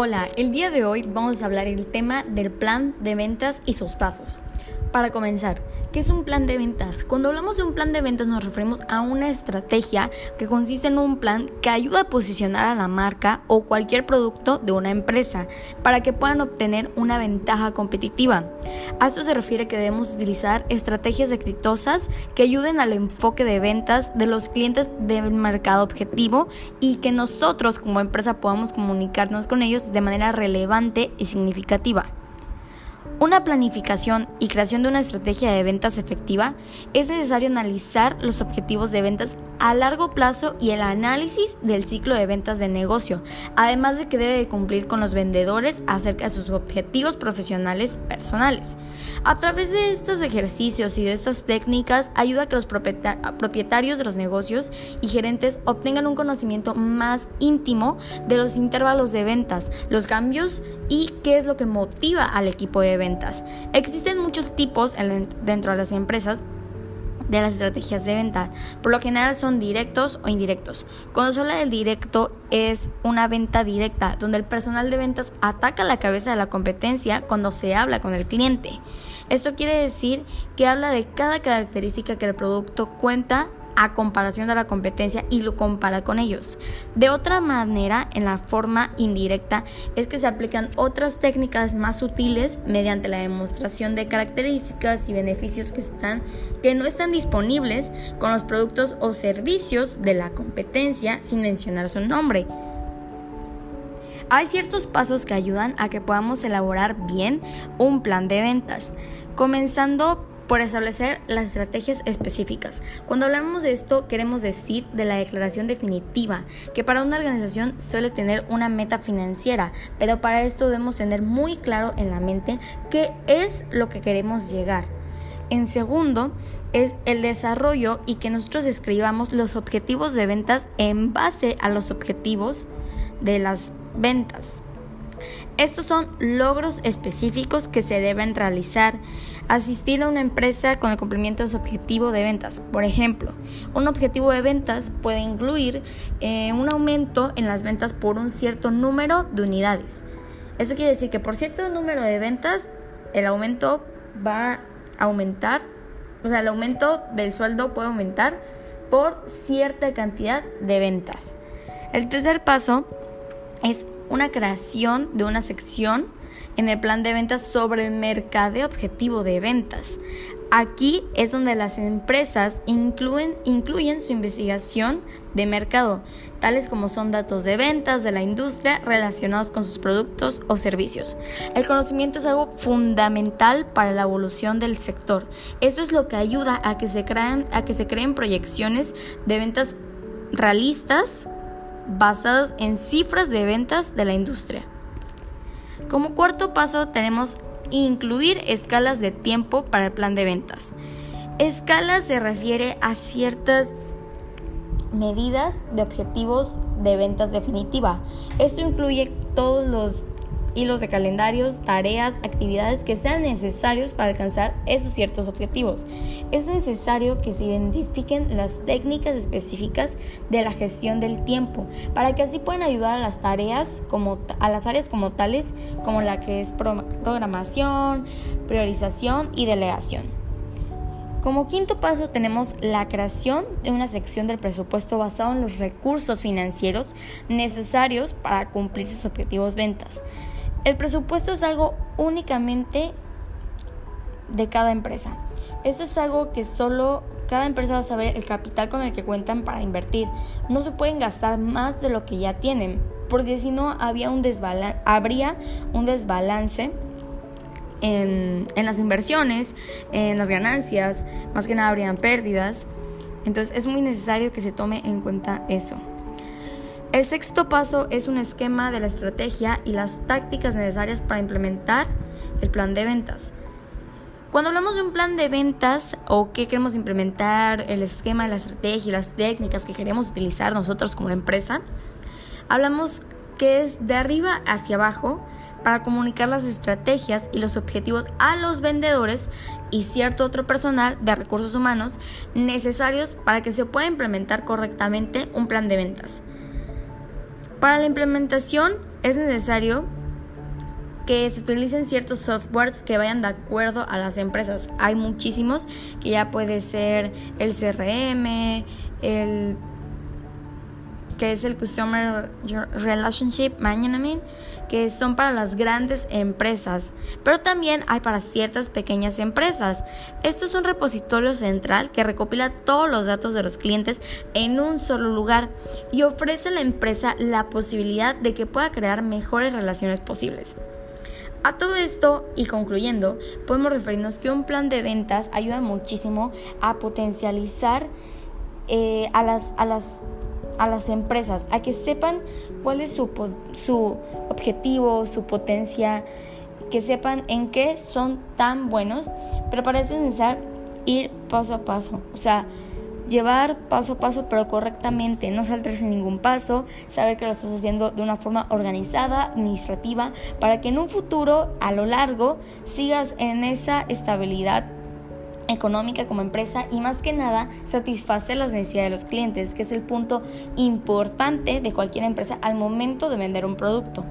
Hola, el día de hoy vamos a hablar el tema del plan de ventas y sus pasos. Para comenzar, ¿Qué es un plan de ventas? Cuando hablamos de un plan de ventas nos referimos a una estrategia que consiste en un plan que ayuda a posicionar a la marca o cualquier producto de una empresa para que puedan obtener una ventaja competitiva. A esto se refiere que debemos utilizar estrategias exitosas que ayuden al enfoque de ventas de los clientes del mercado objetivo y que nosotros como empresa podamos comunicarnos con ellos de manera relevante y significativa. Una planificación y creación de una estrategia de ventas efectiva es necesario analizar los objetivos de ventas a largo plazo y el análisis del ciclo de ventas de negocio, además de que debe cumplir con los vendedores acerca de sus objetivos profesionales personales. A través de estos ejercicios y de estas técnicas ayuda a que los propietarios de los negocios y gerentes obtengan un conocimiento más íntimo de los intervalos de ventas, los cambios y qué es lo que motiva al equipo de ventas. Existen muchos tipos dentro de las empresas de las estrategias de venta. Por lo general son directos o indirectos. Cuando se habla del directo es una venta directa, donde el personal de ventas ataca la cabeza de la competencia cuando se habla con el cliente. Esto quiere decir que habla de cada característica que el producto cuenta a comparación de la competencia y lo compara con ellos. De otra manera, en la forma indirecta, es que se aplican otras técnicas más sutiles mediante la demostración de características y beneficios que, están, que no están disponibles con los productos o servicios de la competencia sin mencionar su nombre. Hay ciertos pasos que ayudan a que podamos elaborar bien un plan de ventas, comenzando por establecer las estrategias específicas. Cuando hablamos de esto, queremos decir de la declaración definitiva, que para una organización suele tener una meta financiera, pero para esto debemos tener muy claro en la mente qué es lo que queremos llegar. En segundo, es el desarrollo y que nosotros escribamos los objetivos de ventas en base a los objetivos de las ventas. Estos son logros específicos que se deben realizar. Asistir a una empresa con el cumplimiento de su objetivo de ventas. Por ejemplo, un objetivo de ventas puede incluir eh, un aumento en las ventas por un cierto número de unidades. Eso quiere decir que por cierto número de ventas, el aumento va a aumentar, o sea, el aumento del sueldo puede aumentar por cierta cantidad de ventas. El tercer paso es una creación de una sección en el plan de ventas sobre el mercado objetivo de ventas. Aquí es donde las empresas incluyen, incluyen su investigación de mercado, tales como son datos de ventas de la industria relacionados con sus productos o servicios. El conocimiento es algo fundamental para la evolución del sector. Esto es lo que ayuda a que se creen, a que se creen proyecciones de ventas realistas basadas en cifras de ventas de la industria. Como cuarto paso tenemos incluir escalas de tiempo para el plan de ventas. Escala se refiere a ciertas medidas de objetivos de ventas definitiva. Esto incluye todos los hilos de calendarios, tareas, actividades que sean necesarios para alcanzar esos ciertos objetivos. Es necesario que se identifiquen las técnicas específicas de la gestión del tiempo para que así puedan ayudar a las tareas como a las áreas como tales como la que es programación, priorización y delegación. Como quinto paso tenemos la creación de una sección del presupuesto basado en los recursos financieros necesarios para cumplir sus objetivos ventas. El presupuesto es algo únicamente de cada empresa. Esto es algo que solo cada empresa va a saber el capital con el que cuentan para invertir. No se pueden gastar más de lo que ya tienen, porque si no había un habría un desbalance en, en las inversiones, en las ganancias, más que nada habrían pérdidas. Entonces es muy necesario que se tome en cuenta eso. El sexto paso es un esquema de la estrategia y las tácticas necesarias para implementar el plan de ventas. Cuando hablamos de un plan de ventas o qué queremos implementar, el esquema de la estrategia y las técnicas que queremos utilizar nosotros como empresa, hablamos que es de arriba hacia abajo para comunicar las estrategias y los objetivos a los vendedores y cierto otro personal de recursos humanos necesarios para que se pueda implementar correctamente un plan de ventas. Para la implementación es necesario que se utilicen ciertos softwares que vayan de acuerdo a las empresas. Hay muchísimos que ya puede ser el CRM, el que es el Customer Relationship Management, que son para las grandes empresas, pero también hay para ciertas pequeñas empresas. Esto es un repositorio central que recopila todos los datos de los clientes en un solo lugar y ofrece a la empresa la posibilidad de que pueda crear mejores relaciones posibles. A todo esto y concluyendo, podemos referirnos que un plan de ventas ayuda muchísimo a potencializar eh, a, las, a las a las empresas, a que sepan cuál es su, su objetivo, su potencia, que sepan en qué son tan buenos, pero para eso es necesario ir paso a paso, o sea, llevar paso a paso pero correctamente, no saltarse ningún paso, saber que lo estás haciendo de una forma organizada, administrativa, para que en un futuro, a lo largo, sigas en esa estabilidad económica como empresa y más que nada satisfacer las necesidades de los clientes, que es el punto importante de cualquier empresa al momento de vender un producto.